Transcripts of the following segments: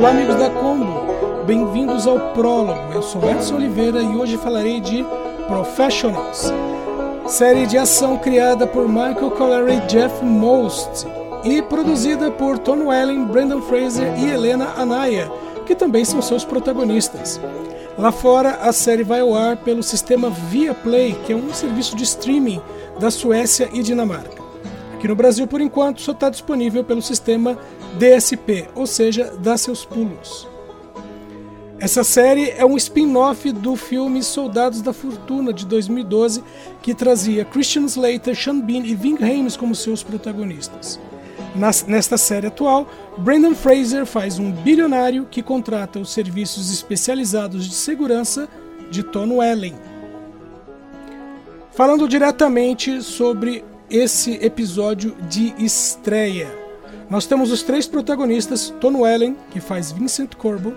Olá, amigos da Combo. Bem-vindos ao Prólogo. Eu sou Edson Oliveira e hoje falarei de Professionals, série de ação criada por Michael Collery e Jeff Most e produzida por Tom Welling, Brendan Fraser e Helena Anaya, que também são seus protagonistas. Lá fora, a série vai ao ar pelo sistema Viaplay, que é um serviço de streaming da Suécia e Dinamarca. Aqui no Brasil, por enquanto, só está disponível pelo sistema DSP, ou seja, dá seus pulos. Essa série é um spin-off do filme Soldados da Fortuna de 2012, que trazia Christian Slater, Sean Bean e Ving Rhames como seus protagonistas. nesta série atual, Brendan Fraser faz um bilionário que contrata os serviços especializados de segurança de Tom Welling. Falando diretamente sobre esse episódio de estreia. Nós temos os três protagonistas, Tom Welling, que faz Vincent Corbo,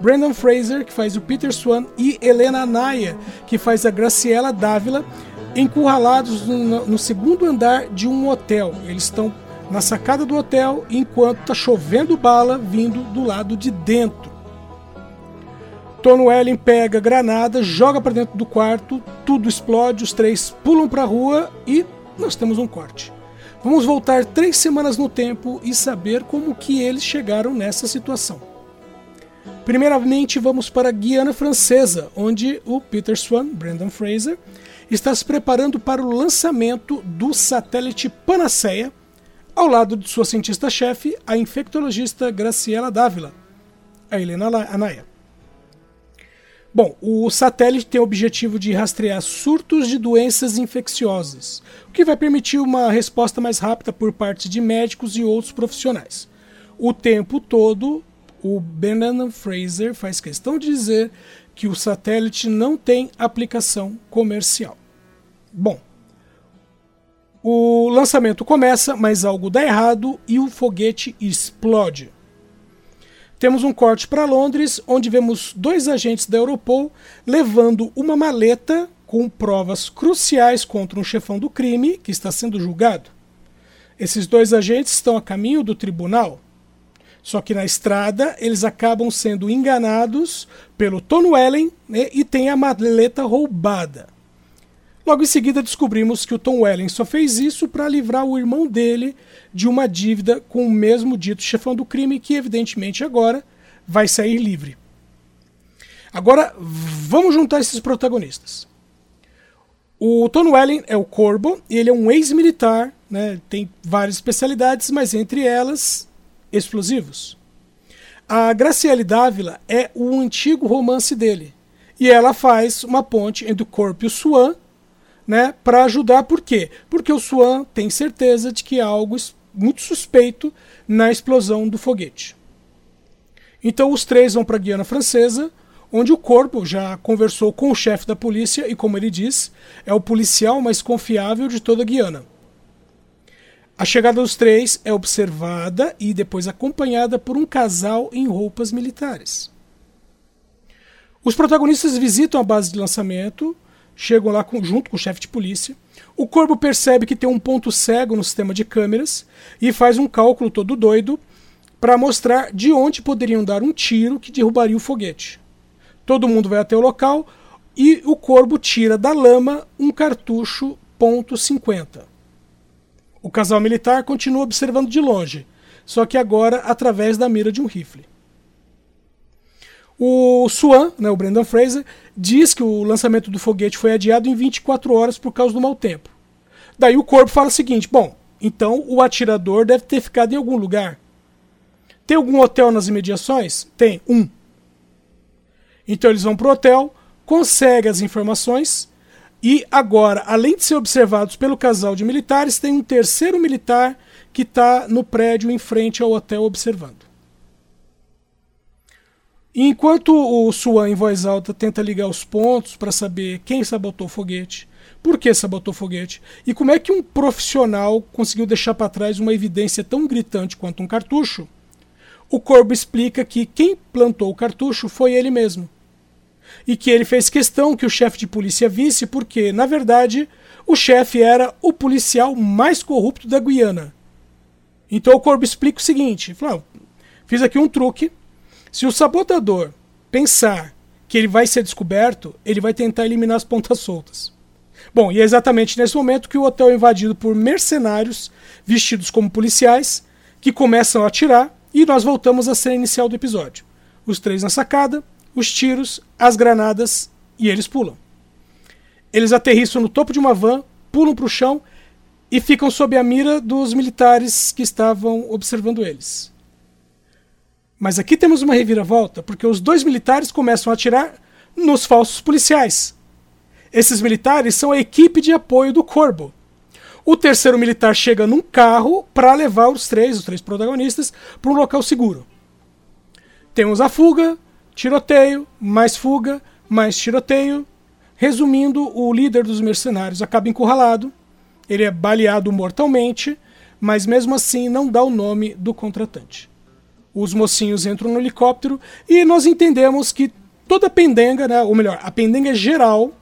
Brandon Fraser, que faz o Peter Swan, e Helena Naya, que faz a Graciela Dávila, encurralados no, no segundo andar de um hotel. Eles estão na sacada do hotel enquanto está chovendo bala vindo do lado de dentro. Tom Welling pega granada, joga para dentro do quarto, tudo explode, os três pulam para a rua e nós temos um corte. Vamos voltar três semanas no tempo e saber como que eles chegaram nessa situação. Primeiramente, vamos para a Guiana Francesa, onde o Peter Swan, Brandon Fraser, está se preparando para o lançamento do satélite Panaceia, ao lado de sua cientista-chefe, a infectologista Graciela Dávila, a Helena Anaya. Bom, o satélite tem o objetivo de rastrear surtos de doenças infecciosas, o que vai permitir uma resposta mais rápida por parte de médicos e outros profissionais. O tempo todo, o Brennan Fraser faz questão de dizer que o satélite não tem aplicação comercial. Bom, o lançamento começa, mas algo dá errado e o foguete explode. Temos um corte para Londres, onde vemos dois agentes da Europol levando uma maleta com provas cruciais contra um chefão do crime que está sendo julgado. Esses dois agentes estão a caminho do tribunal. Só que na estrada eles acabam sendo enganados pelo Tom Welling né, e têm a maleta roubada. Logo em seguida descobrimos que o Tom Welling só fez isso para livrar o irmão dele de uma dívida com o mesmo dito chefão do crime, que evidentemente agora vai sair livre. Agora vamos juntar esses protagonistas. O Tom Welling é o Corbo, ele é um ex-militar, né, tem várias especialidades, mas entre elas, explosivos. A Graciele Dávila é o antigo romance dele, e ela faz uma ponte entre o Corpo e o Swan, né, para ajudar. Por quê? Porque o Swan tem certeza de que há algo muito suspeito na explosão do foguete. Então os três vão para a Guiana Francesa, onde o corpo já conversou com o chefe da polícia e, como ele diz, é o policial mais confiável de toda a Guiana. A chegada dos três é observada e depois acompanhada por um casal em roupas militares. Os protagonistas visitam a base de lançamento chegam lá com, junto com o chefe de polícia. O corpo percebe que tem um ponto cego no sistema de câmeras e faz um cálculo todo doido para mostrar de onde poderiam dar um tiro que derrubaria o foguete. Todo mundo vai até o local e o corvo tira da lama um cartucho .50. O casal militar continua observando de longe, só que agora através da mira de um rifle. O Swan, né, o Brendan Fraser, diz que o lançamento do foguete foi adiado em 24 horas por causa do mau tempo. Daí o corpo fala o seguinte: bom, então o atirador deve ter ficado em algum lugar. Tem algum hotel nas imediações? Tem, um. Então eles vão para o hotel, conseguem as informações E agora, além de ser observados pelo casal de militares, tem um terceiro militar que está no prédio em frente ao hotel observando. Enquanto o Swan, em voz alta, tenta ligar os pontos para saber quem sabotou o foguete, por que sabotou o foguete e como é que um profissional conseguiu deixar para trás uma evidência tão gritante quanto um cartucho, o Corbo explica que quem plantou o cartucho foi ele mesmo. E que ele fez questão que o chefe de polícia visse, porque, na verdade, o chefe era o policial mais corrupto da Guiana. Então o Corbo explica o seguinte: falou, fiz aqui um truque. Se o sabotador pensar que ele vai ser descoberto, ele vai tentar eliminar as pontas soltas. Bom, e é exatamente nesse momento que o hotel é invadido por mercenários vestidos como policiais que começam a atirar e nós voltamos à cena inicial do episódio. Os três na sacada, os tiros, as granadas e eles pulam. Eles aterrissam no topo de uma van, pulam para o chão e ficam sob a mira dos militares que estavam observando eles. Mas aqui temos uma reviravolta, porque os dois militares começam a atirar nos falsos policiais. Esses militares são a equipe de apoio do Corbo, o terceiro militar chega num carro para levar os três, os três protagonistas, para um local seguro. Temos a fuga, tiroteio, mais fuga, mais tiroteio. Resumindo, o líder dos mercenários acaba encurralado, ele é baleado mortalmente, mas mesmo assim não dá o nome do contratante. Os mocinhos entram no helicóptero e nós entendemos que toda a pendenga, né, ou melhor, a pendenga geral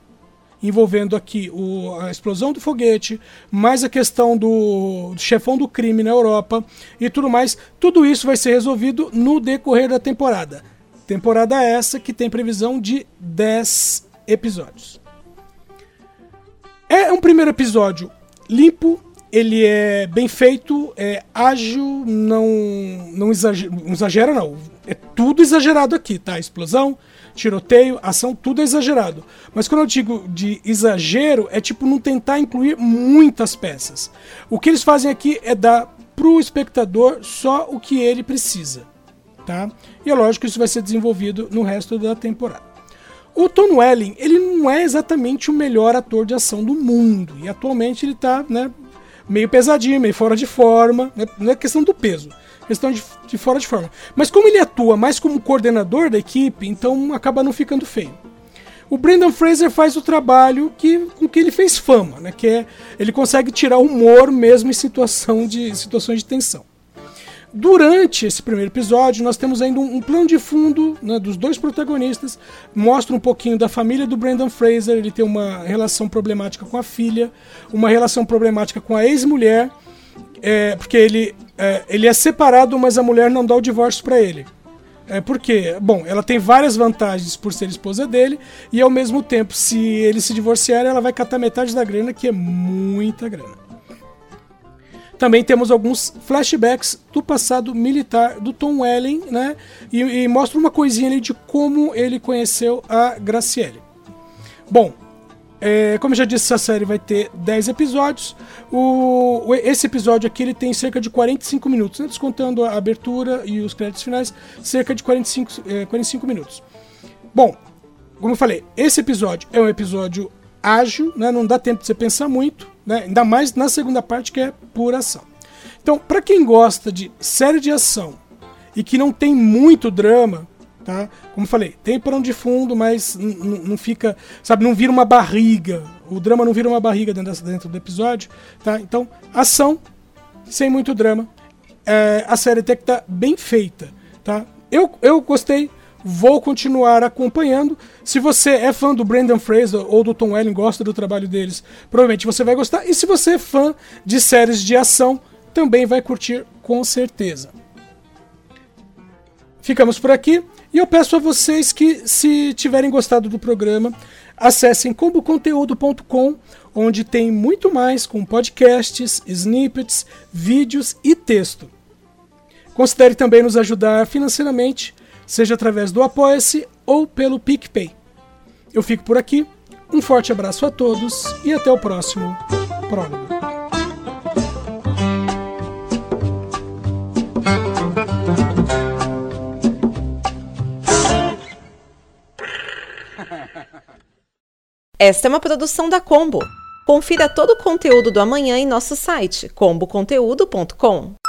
envolvendo aqui o, a explosão do foguete, mais a questão do, do, chefão do crime na Europa e tudo mais. Tudo isso vai ser resolvido no decorrer da temporada. Temporada essa que tem previsão de 10 episódios. É um primeiro episódio limpo, ele é bem feito, é ágil, não, não exagera, não exagera não. É tudo exagerado aqui, tá? Explosão, tiroteio, ação, tudo é exagerado. Mas quando eu digo de exagero, é tipo não tentar incluir muitas peças. O que eles fazem aqui é dar pro espectador só o que ele precisa, tá? E é lógico que isso vai ser desenvolvido no resto da temporada. O Tom Welling, ele não é exatamente o melhor ator de ação do mundo. E atualmente ele tá, né, meio pesadinho, meio fora de forma. Né, não é questão do peso questão de, de fora de forma. Mas como ele atua mais como coordenador da equipe, então acaba não ficando feio. O Brendan Fraser faz o trabalho que, com que ele fez fama, né? Que é ele consegue tirar humor mesmo em situação de situações de tensão. Durante esse primeiro episódio, nós temos ainda um, um plano de fundo né, dos dois protagonistas, mostra um pouquinho da família do Brendan Fraser. Ele tem uma relação problemática com a filha, uma relação problemática com a ex-mulher é, porque ele é, ele é separado, mas a mulher não dá o divórcio para ele. É porque, bom, ela tem várias vantagens por ser esposa dele, e ao mesmo tempo, se ele se divorciar, ela vai catar metade da grana, que é muita grana. Também temos alguns flashbacks do passado militar do Tom Welling, né? E, e mostra uma coisinha ali de como ele conheceu a Graciele. Bom, é, como eu já disse, essa série vai ter 10 episódios. O, esse episódio aqui ele tem cerca de 45 minutos, né? descontando a abertura e os créditos finais, cerca de 45, é, 45 minutos. Bom, como eu falei, esse episódio é um episódio ágil, né? não dá tempo de você pensar muito, né? ainda mais na segunda parte que é pura ação. Então, para quem gosta de série de ação e que não tem muito drama, tá? Como falei, tem pano de fundo, mas não fica, sabe, não vira uma barriga. O drama não vira uma barriga dentro, dentro do episódio, tá? Então, ação sem muito drama. É, a série até que tá bem feita, tá? Eu, eu gostei, vou continuar acompanhando. Se você é fã do Brandon Fraser ou do Tom Welling, gosta do trabalho deles, provavelmente você vai gostar. E se você é fã de séries de ação, também vai curtir com certeza. Ficamos por aqui. E eu peço a vocês que, se tiverem gostado do programa, acessem comboconteúdo.com, onde tem muito mais com podcasts, snippets, vídeos e texto. Considere também nos ajudar financeiramente, seja através do Apoia-se ou pelo PicPay. Eu fico por aqui, um forte abraço a todos e até o próximo prólogo. Esta é uma produção da Combo. Confira todo o conteúdo do amanhã em nosso site comboconteúdo.com.